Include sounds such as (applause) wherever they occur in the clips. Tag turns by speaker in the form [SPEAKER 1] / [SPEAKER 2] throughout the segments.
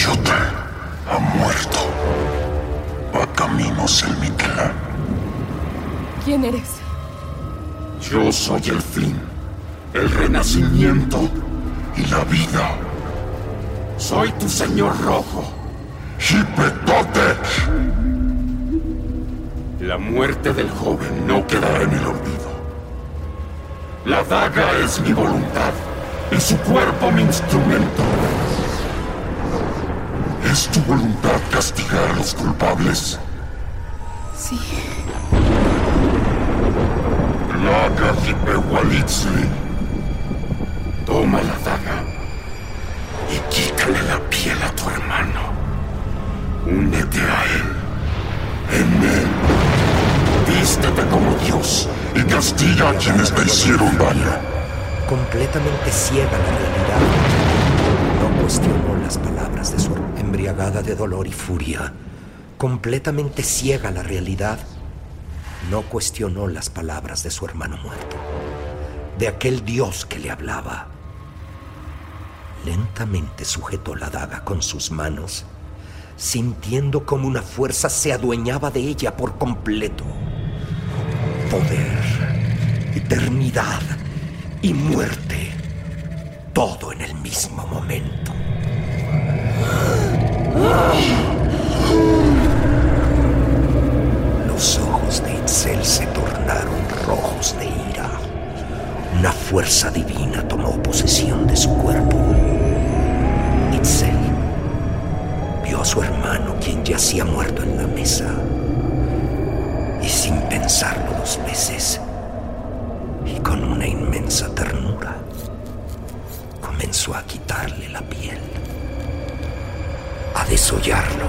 [SPEAKER 1] Socoyotl ha muerto. Va caminos el Mictlán.
[SPEAKER 2] ¿quién eres?
[SPEAKER 1] Yo soy el fin, el renacimiento y la vida. Soy tu señor rojo. Hipetotec. La muerte del joven no quedará en el olvido. La daga es mi voluntad y su cuerpo mi instrumento. ¿Es tu voluntad castigar a los culpables?
[SPEAKER 2] Sí.
[SPEAKER 1] Laga Hipewalitzli. Toma la daga y quítale la piel a tu hermano. Únete a él. En él. Vístete como Dios y castiga a quienes te hicieron daño.
[SPEAKER 3] Completamente ciega la realidad. No cuestionó las palabras de su. Embriagada de dolor y furia. Completamente ciega la realidad. No cuestionó las palabras de su hermano muerto. De aquel Dios que le hablaba. Lentamente sujetó la daga con sus manos, sintiendo como una fuerza se adueñaba de ella por completo. Poder, eternidad y muerte, todo en el mismo momento. Los ojos de Itzel se tornaron rojos de ira. Una fuerza divina tomó posesión de su cuerpo. Itzel vio a su hermano, quien yacía muerto en la mesa. Y sin pensarlo dos veces, y con una inmensa ternura, comenzó a quitarle la piel, a desollarlo.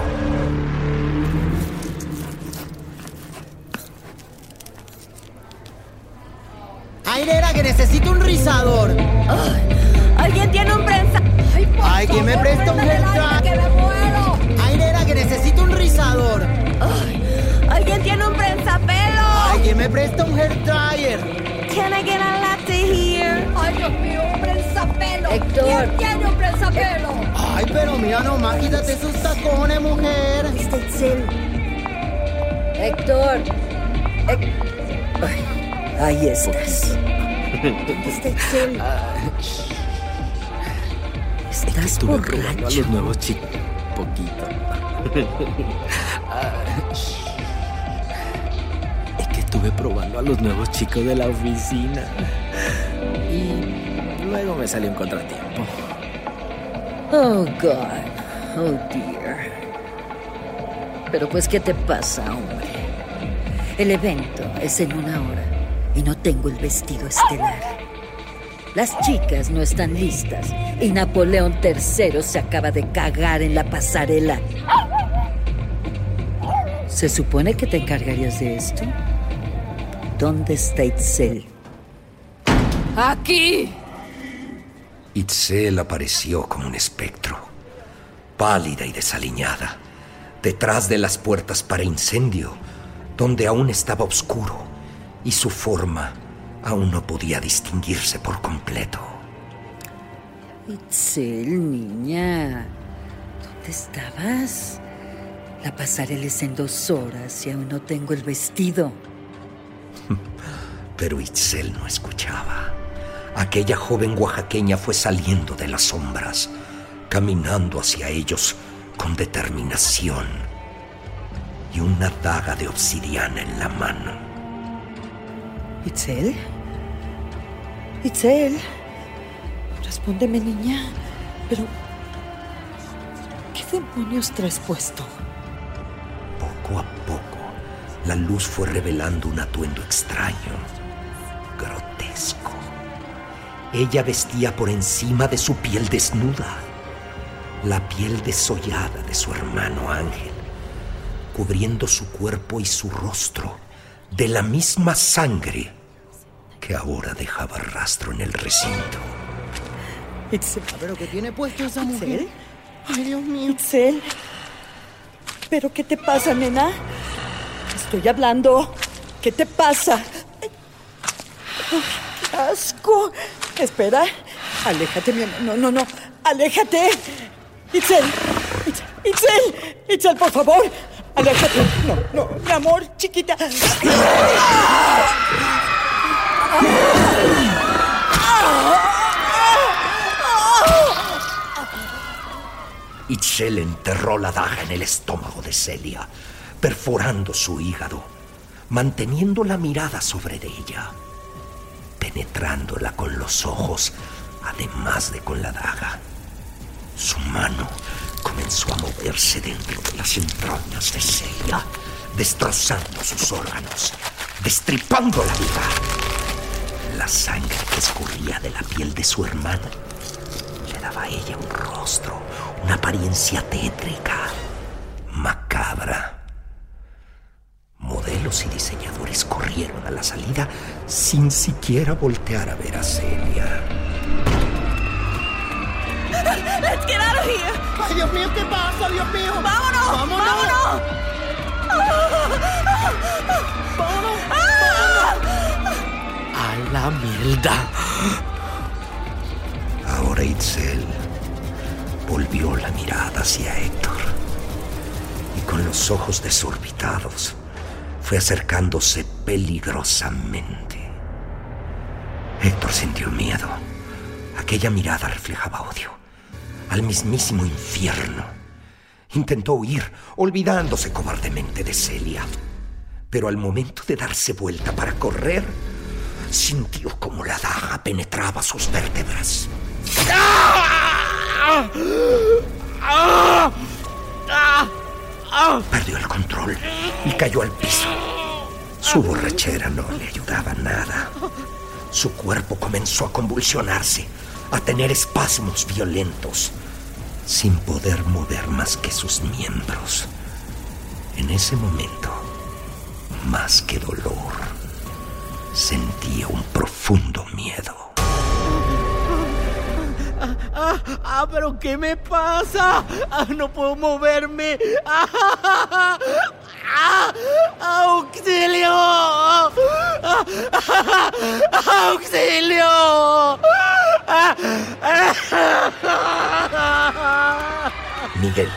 [SPEAKER 4] Airera, que necesito un rizador.
[SPEAKER 5] ¿Alguien tiene un prensa?
[SPEAKER 2] Ay, por
[SPEAKER 4] Ay, ¿quién me presta un dryer?
[SPEAKER 2] que me muero!
[SPEAKER 4] Airera, que necesito un rizador.
[SPEAKER 5] ¿Alguien tiene un prensapelo?
[SPEAKER 4] Ay, ¿quién me presta un hair dryer?
[SPEAKER 5] Can I get a latte here?
[SPEAKER 2] ¡Ay, Dios mío, prensapelo!
[SPEAKER 5] Héctor.
[SPEAKER 2] ¿Quién tiene un prensapelo?
[SPEAKER 4] Ay, pero mira nomás, quítate esos tacones, mujer.
[SPEAKER 5] Está Itzel. Héctor. Hec- Ay, ahí estás. Está Itzel. Estás
[SPEAKER 6] Estuve probando a
[SPEAKER 5] borracho.
[SPEAKER 6] los nuevos chicos. Poquito. (laughs) Ah, es que estuve probando a los nuevos chicos de la oficina. Y me salió un contratiempo.
[SPEAKER 5] Oh, God. Oh, dear. Pero pues, ¿qué te pasa, hombre? El evento es en una hora y no tengo el vestido estelar. Las chicas no están listas y Napoleón III se acaba de cagar en la pasarela. Se supone que te encargarías de esto. ¿Dónde está Itzel?
[SPEAKER 2] ¡Aquí!
[SPEAKER 3] Itzel apareció como un espectro, pálida y desaliñada, detrás de las puertas para incendio, donde aún estaba oscuro y su forma aún no podía distinguirse por completo.
[SPEAKER 5] Itzel, niña, ¿dónde estabas? La pasarela es en dos horas y aún no tengo el vestido. (laughs)
[SPEAKER 3] Pero Itzel no escuchaba. Aquella joven oaxaqueña fue saliendo de las sombras, caminando hacia ellos con determinación y una daga de obsidiana en la mano.
[SPEAKER 5] ¿Itzel? ¿Itzel? Respóndeme, niña. Pero... ¿Qué demonios traes puesto?
[SPEAKER 3] Poco a poco, la luz fue revelando un atuendo extraño. Ella vestía por encima de su piel desnuda, la piel desollada de su hermano Ángel, cubriendo su cuerpo y su rostro de la misma sangre que ahora dejaba rastro en el recinto.
[SPEAKER 5] Itzel,
[SPEAKER 4] ¿Pero qué tiene puesto esa mujer?
[SPEAKER 5] ¿Itzel?
[SPEAKER 4] Ay, Dios mío.
[SPEAKER 5] Itzel. ¿Pero qué te pasa, nena? Estoy hablando. ¿Qué te pasa? ¡Ay, ¡Qué asco! Espera. Aléjate, mi amor. No, no, no. Aléjate. Itzel. Itzel. Itzel. Por favor. Aléjate. No, no. Mi amor, chiquita.
[SPEAKER 3] Itzel enterró la daga en el estómago de Celia, perforando su hígado, manteniendo la mirada sobre de ella, penetrándola con los ojos, además de con la daga. Su mano comenzó a moverse dentro de las entrañas de Celia, destrozando sus órganos, destripando la vida. La sangre que escurría de la piel de su hermana le daba a ella un rostro, una apariencia tétrica, macabra. Modelos y diseñadores corrieron a la salida sin siquiera voltear a ver a Celia.
[SPEAKER 2] Let's get out of here.
[SPEAKER 4] Ay, Dios mío, ¿qué pasa, Dios mío?
[SPEAKER 2] ¡Vámonos!
[SPEAKER 4] ¡Vámonos!
[SPEAKER 2] ¡Vámonos!
[SPEAKER 6] A la mierda.
[SPEAKER 3] Ahora Itzel volvió la mirada hacia Héctor y con los ojos desorbitados fue acercándose peligrosamente. Héctor sintió miedo. Aquella mirada reflejaba odio al mismísimo infierno. Intentó huir, olvidándose cobardemente de Celia. Pero al momento de darse vuelta para correr, sintió como la daga penetraba sus vértebras. Perdió el control y cayó al piso. Su borrachera no le ayudaba nada. Su cuerpo comenzó a convulsionarse, a tener espasmos violentos, sin poder mover más que sus miembros. En ese momento, más que dolor, sentía un profundo miedo.
[SPEAKER 6] Ah, pero ¿qué me pasa? Ah, no puedo moverme. Ah, ah, ¡Auxilio! ¡Auxilio!
[SPEAKER 3] Miguel,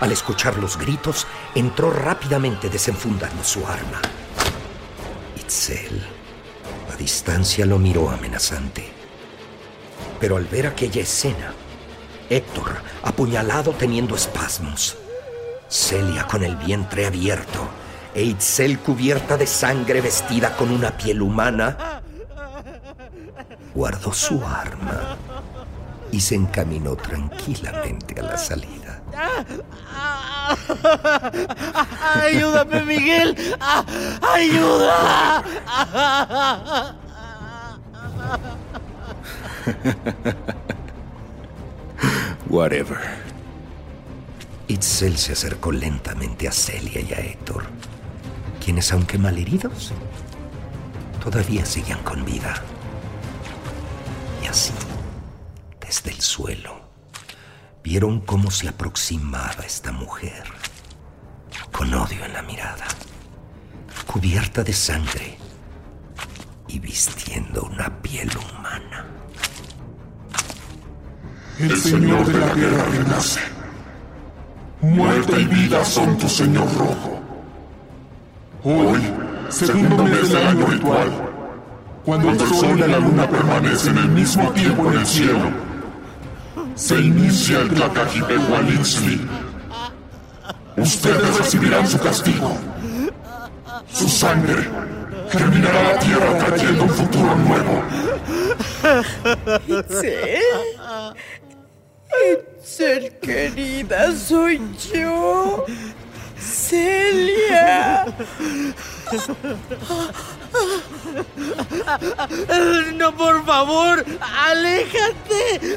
[SPEAKER 3] al escuchar los gritos, entró rápidamente desenfundando su arma. Itzel, a distancia, lo miró amenazante. Pero al ver aquella escena, Héctor, apuñalado teniendo espasmos, Celia con el vientre abierto e Itzel cubierta de sangre vestida con una piel humana, guardó su arma y se encaminó tranquilamente a la salida.
[SPEAKER 6] ¡Ayúdame, Miguel! ¡Ayuda! (laughs)
[SPEAKER 7] Whatever.
[SPEAKER 3] Itzel se acercó lentamente a Celia y a Héctor, quienes, aunque malheridos, todavía seguían con vida. Y así, desde el suelo, vieron cómo se aproximaba esta mujer, con odio en la mirada, cubierta de sangre y vistiendo una piel humana.
[SPEAKER 1] El Señor de la Guerra renace. Muerte y vida son tu Señor Rojo. Hoy, segundo mes del año ritual, cuando el sol y la luna permanecen el mismo tiempo en el cielo, se inicia el Tlacajipehualitzli. Ustedes recibirán su castigo. Su sangre terminará la tierra trayendo un futuro nuevo.
[SPEAKER 8] ¿Itzel? Itzel, querida, soy yo. Celia.
[SPEAKER 6] No, por favor, aléjate.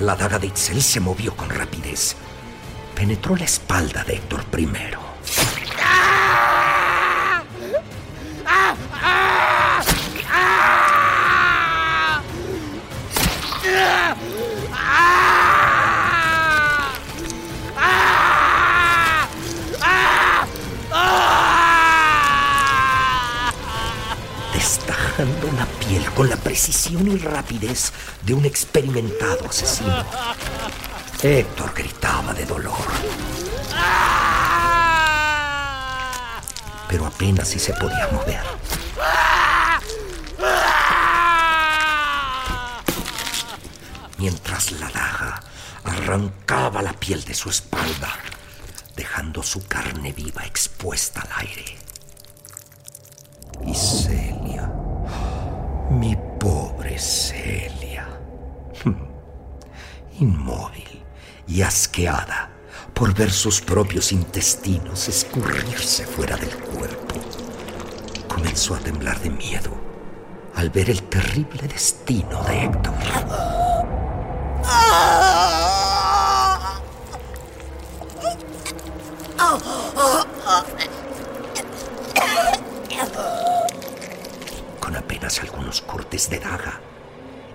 [SPEAKER 3] La daga de Itzel se movió con rapidez. Penetró la espalda de Héctor primero. Piel con la precisión y rapidez de un experimentado asesino. Héctor gritaba de dolor. Pero apenas si se podía mover. Mientras la daga arrancaba la piel de su espalda, dejando su carne viva expuesta al aire. Asqueada por ver sus propios intestinos escurrirse fuera del cuerpo, comenzó a temblar de miedo al ver el terrible destino de Héctor. Con apenas algunos cortes de daga,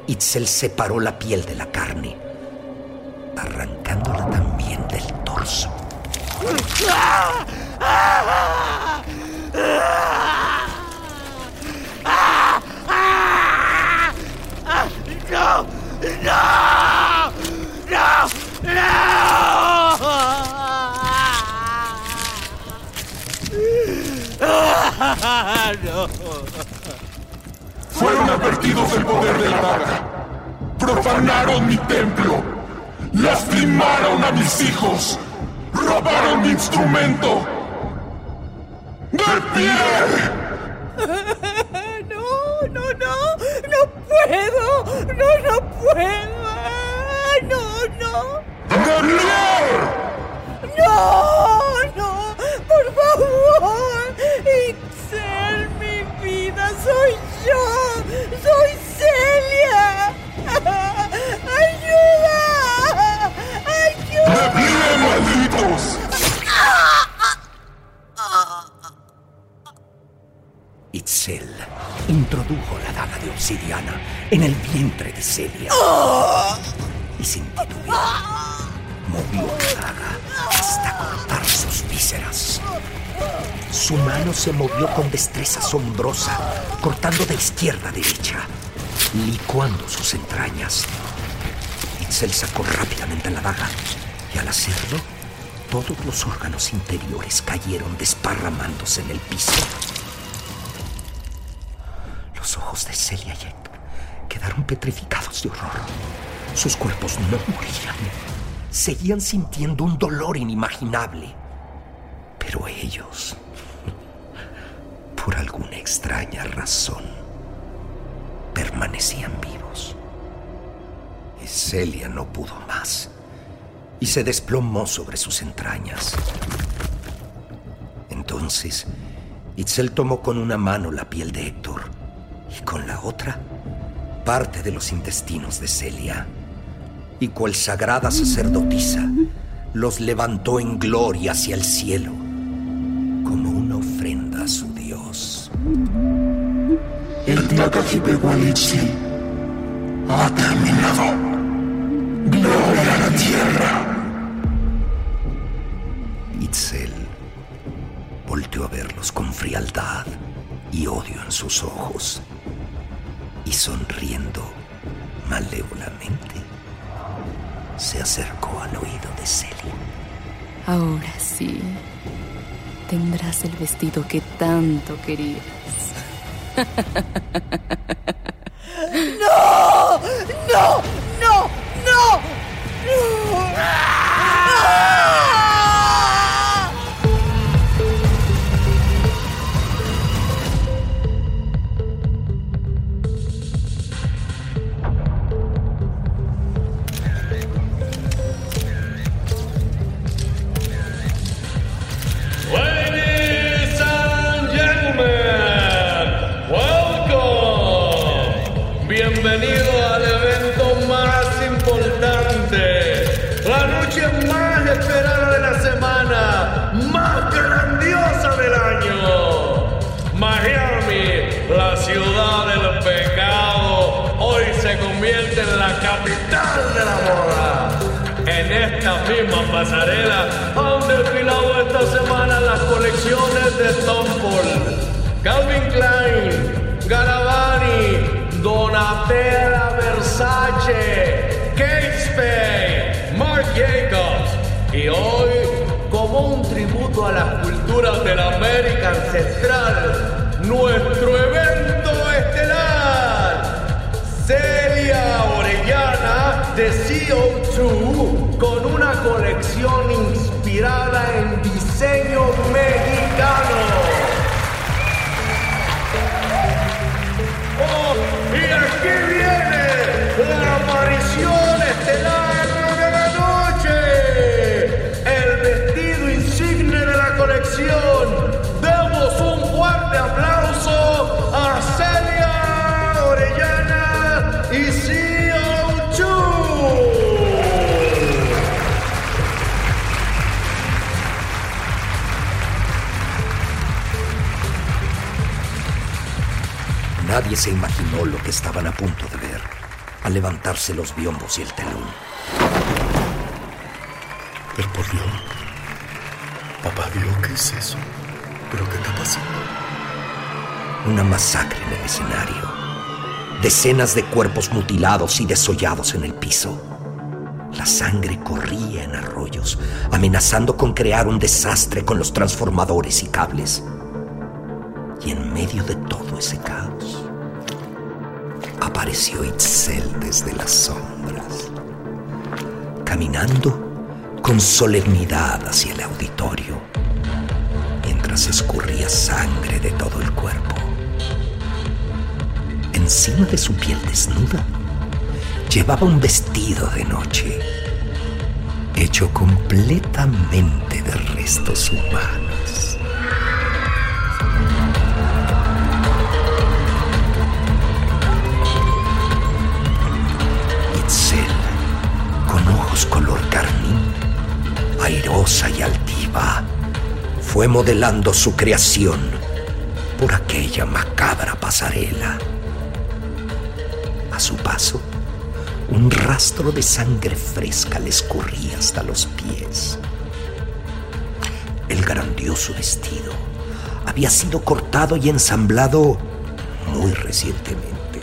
[SPEAKER 3] Itzel separó la piel de la carne,
[SPEAKER 6] ¡No! ¡No! ¡No! ¡No!
[SPEAKER 1] Fueron advertidos del poder de la daga. Profanaron mi templo. Lastimaron a mis hijos. Robaron mi instrumento. ¡De pie! (laughs)
[SPEAKER 8] No, no, no, no puedo, no, no puedo, Ah, no, no,
[SPEAKER 1] ¡De
[SPEAKER 8] no, no, por favor, Itzel, mi vida, soy yo, soy Celia,
[SPEAKER 3] Itzel introdujo la daga de obsidiana en el vientre de Celia. Y sin titubear, movió la daga hasta cortar sus vísceras. Su mano se movió con destreza asombrosa, cortando de izquierda a derecha, licuando sus entrañas. Itzel sacó rápidamente la daga y al hacerlo, todos los órganos interiores cayeron desparramándose en el piso. De Celia y quedaron petrificados de horror. Sus cuerpos no morían. Seguían sintiendo un dolor inimaginable. Pero ellos, por alguna extraña razón, permanecían vivos. Y Celia no pudo más y se desplomó sobre sus entrañas. Entonces, Itzel tomó con una mano la piel de Héctor con la otra parte de los intestinos de Celia y cual sagrada sacerdotisa los levantó en gloria hacia el cielo como una ofrenda a su Dios.
[SPEAKER 1] El Tlacajipehualitzi ha terminado. Gloria a la tierra.
[SPEAKER 3] Itzel volteó a verlos con frialdad y odio en sus ojos y sonriendo malévolamente se acercó al oído de Celia.
[SPEAKER 9] Ahora sí, tendrás el vestido que tanto querías. (laughs)
[SPEAKER 8] ¡No! ¡No! ¡No! ¡No!
[SPEAKER 10] Capital de la moda. En esta misma pasarela han desfilado esta semana las colecciones de Tom Ford, Calvin Klein, Garavani, Donatella Versace, Kate Spade, Marc Jacobs. Y hoy, como un tributo a las culturas de la América ancestral, nuestro evento De CO2 con una colección inspirada en diseño mexicano. Oh, y aquí viene
[SPEAKER 3] que estaban a punto de ver al levantarse los biombos y el telón.
[SPEAKER 1] Pero por Dios. Papá Dios, ¿qué es eso? ¿Pero qué está pasando?
[SPEAKER 3] Una masacre en el escenario. Decenas de cuerpos mutilados y desollados en el piso. La sangre corría en arroyos, amenazando con crear un desastre con los transformadores y cables. Y en medio de todo ese caos, apareció Itzel desde las sombras, caminando con solemnidad hacia el auditorio, mientras escurría sangre de todo el cuerpo. Encima de su piel desnuda, llevaba un vestido de noche, hecho completamente de restos humanos. Color carmín, airosa y altiva, fue modelando su creación por aquella macabra pasarela. A su paso, un rastro de sangre fresca le escurría hasta los pies. El grandioso vestido había sido cortado y ensamblado muy recientemente.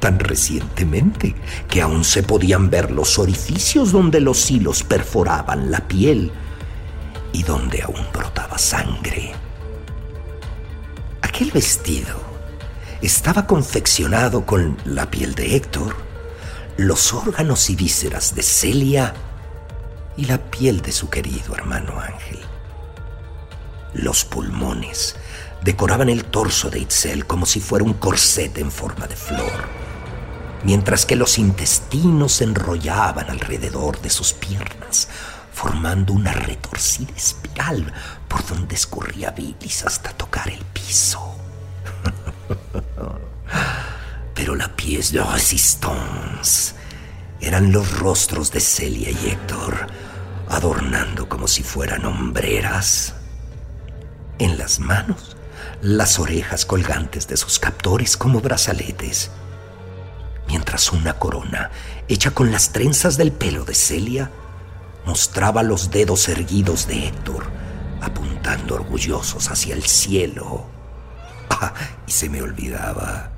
[SPEAKER 3] Tan recientemente que aún se podían ver los orificios donde los hilos perforaban la piel y donde aún brotaba sangre. Aquel vestido estaba confeccionado con la piel de Héctor, los órganos y vísceras de Celia y la piel de su querido hermano Ángel. Los pulmones decoraban el torso de Itzel como si fuera un corset en forma de flor, mientras que los intestinos se enrollaban alrededor de sus piernas, formando una retorcida espiral por donde escurría bilis hasta tocar el piso. (laughs) Pero la pièce de résistance eran los rostros de Celia y Héctor, adornando como si fueran hombreras. En las manos, las orejas colgantes de sus captores como brazaletes, mientras una corona, hecha con las trenzas del pelo de Celia, mostraba los dedos erguidos de Héctor, apuntando orgullosos hacia el cielo. (laughs) Ah, y se me olvidaba,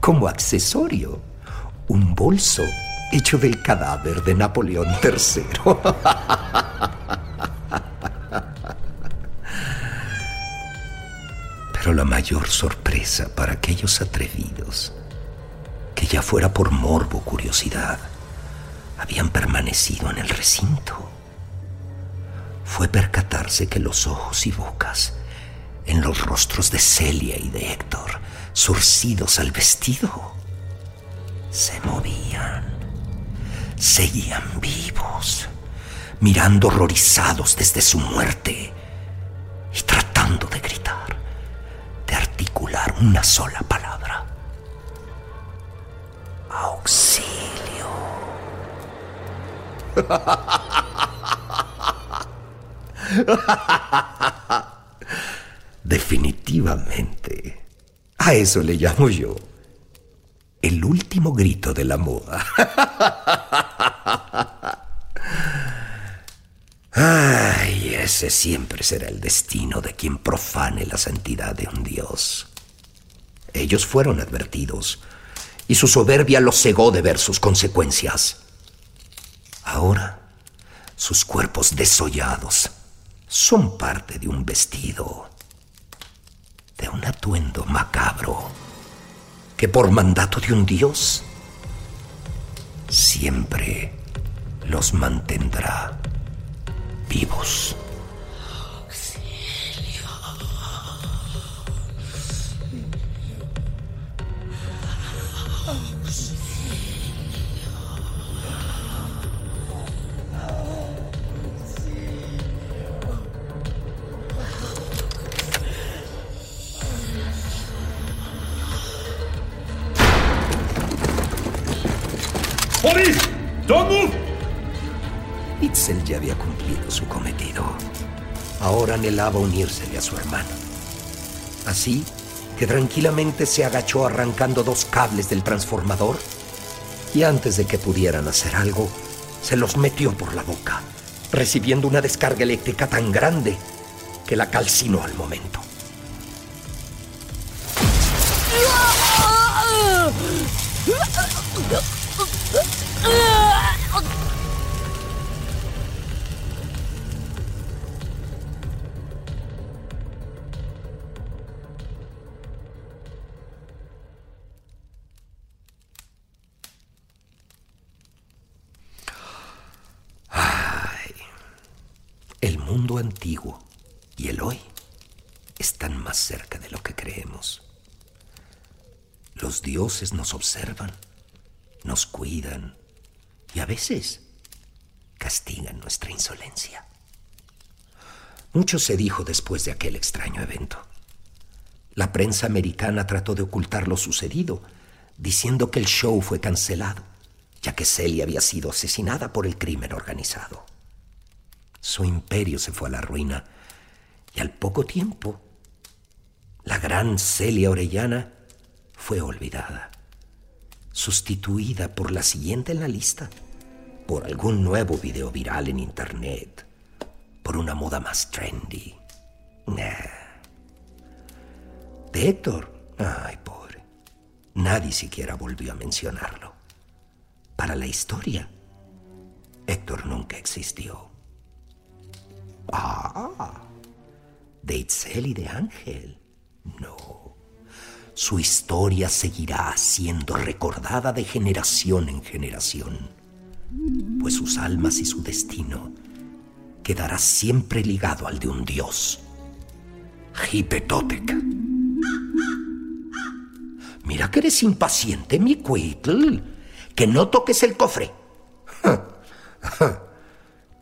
[SPEAKER 3] como accesorio, un bolso hecho del cadáver de Napoleón III. (laughs) Pero la mayor sorpresa para aquellos atrevidos, que ya fuera por morbo o curiosidad, habían permanecido en el recinto, fue percatarse que los ojos y bocas en los rostros de Celia y de Héctor, surcidos al vestido, se movían seguían vivos, mirando horrorizados desde su muerte y tratando de gritar, de articular una sola palabra. (laughs) Definitivamente. A eso le llamo yo el último grito de la moda. (laughs) Ay, ese siempre será el destino de quien profane la santidad de un dios. Ellos fueron advertidos y su soberbia los cegó de ver sus consecuencias. Ahora, sus cuerpos desollados son parte de un vestido, de un atuendo macabro que por mandato de un dios siempre los mantendrá vivos.
[SPEAKER 10] ¡Boris! ¡Don't!
[SPEAKER 3] Itzel ya había cumplido su cometido. Ahora anhelaba unírsele a su hermano. Así que tranquilamente se agachó arrancando dos cables del transformador y antes de que pudieran hacer algo, se los metió por la boca, recibiendo una descarga eléctrica tan grande que la calcinó al momento. Y el hoy están más cerca de lo que creemos. Los dioses nos observan, nos cuidan y a veces castigan nuestra insolencia. Mucho se dijo después de aquel extraño evento. La prensa americana trató de ocultar lo sucedido, diciendo que el show fue cancelado, ya que Celia había sido asesinada por el crimen organizado. Su imperio se fue a la ruina y al poco tiempo, la gran Celia Orellana fue olvidada, sustituida por la siguiente en la lista, por algún nuevo video viral en internet, por una moda más trendy. Nah. De Héctor, ay pobre, nadie siquiera volvió a mencionarlo. Para la historia, Héctor nunca existió. Ah, de Itzel y de Ángel, no. Su historia seguirá siendo recordada de generación en generación, pues sus almas y su destino quedará siempre ligado al de un dios, Hipetotec. Mira que eres impaciente, mi Cuitl. Que no toques el cofre. (laughs)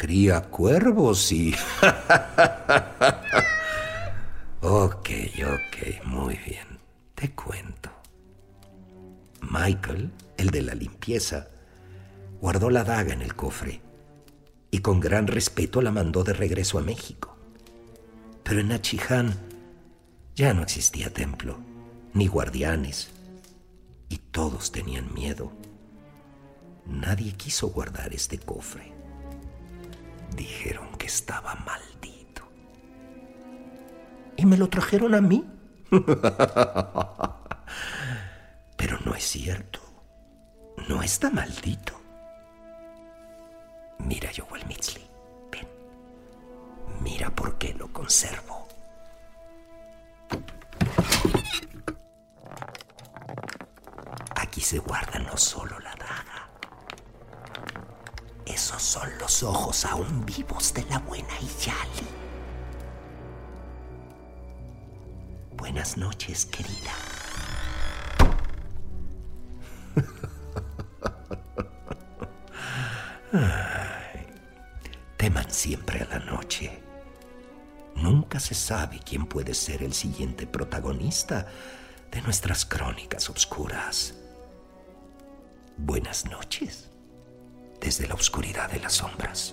[SPEAKER 3] Cría cuervos y... (laughs) ok, ok, muy bien. Te cuento. Michael, el de la limpieza, Guardó la daga en el cofre y con gran respeto la mandó de regreso a México. Pero en Nachiján ya no existía templo, ni guardianes, y todos tenían miedo. Nadie quiso guardar este cofre. Dijeron que estaba maldito. Y me lo trajeron a mí. (laughs) Pero no es cierto. No está maldito. Mira, Joel Mitzli. Ven. Mira por qué lo conservo. Aquí se guarda no solo la. Esos son los ojos aún vivos de la buena Iyali. Buenas noches, querida. (laughs) Teman siempre a la noche. Nunca se sabe quién puede ser el siguiente protagonista de nuestras crónicas oscuras. Buenas noches, desde la oscuridad de las sombras.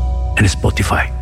[SPEAKER 7] en Spotify.